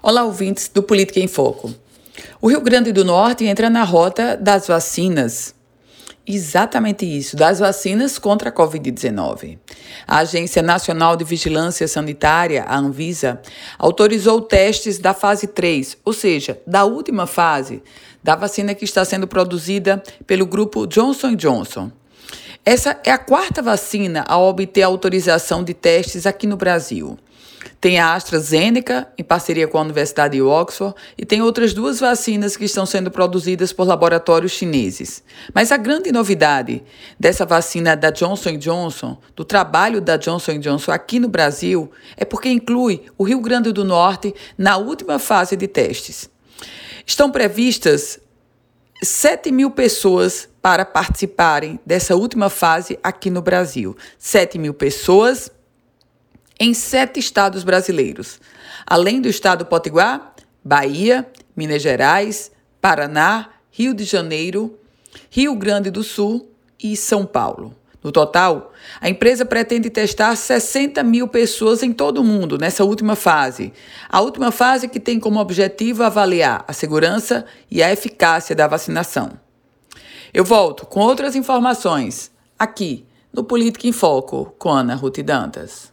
Olá, ouvintes do Política em Foco. O Rio Grande do Norte entra na rota das vacinas. Exatamente isso, das vacinas contra a Covid-19. A Agência Nacional de Vigilância Sanitária, a Anvisa, autorizou testes da fase 3, ou seja, da última fase da vacina que está sendo produzida pelo grupo Johnson Johnson. Essa é a quarta vacina a obter autorização de testes aqui no Brasil. Tem a AstraZeneca, em parceria com a Universidade de Oxford, e tem outras duas vacinas que estão sendo produzidas por laboratórios chineses. Mas a grande novidade dessa vacina da Johnson Johnson, do trabalho da Johnson Johnson aqui no Brasil, é porque inclui o Rio Grande do Norte na última fase de testes. Estão previstas 7 mil pessoas para participarem dessa última fase aqui no Brasil. 7 mil pessoas em sete estados brasileiros, além do estado Potiguar, Bahia, Minas Gerais, Paraná, Rio de Janeiro, Rio Grande do Sul e São Paulo. No total, a empresa pretende testar 60 mil pessoas em todo o mundo nessa última fase. A última fase que tem como objetivo avaliar a segurança e a eficácia da vacinação. Eu volto com outras informações aqui no Política em Foco com Ana Ruth Dantas.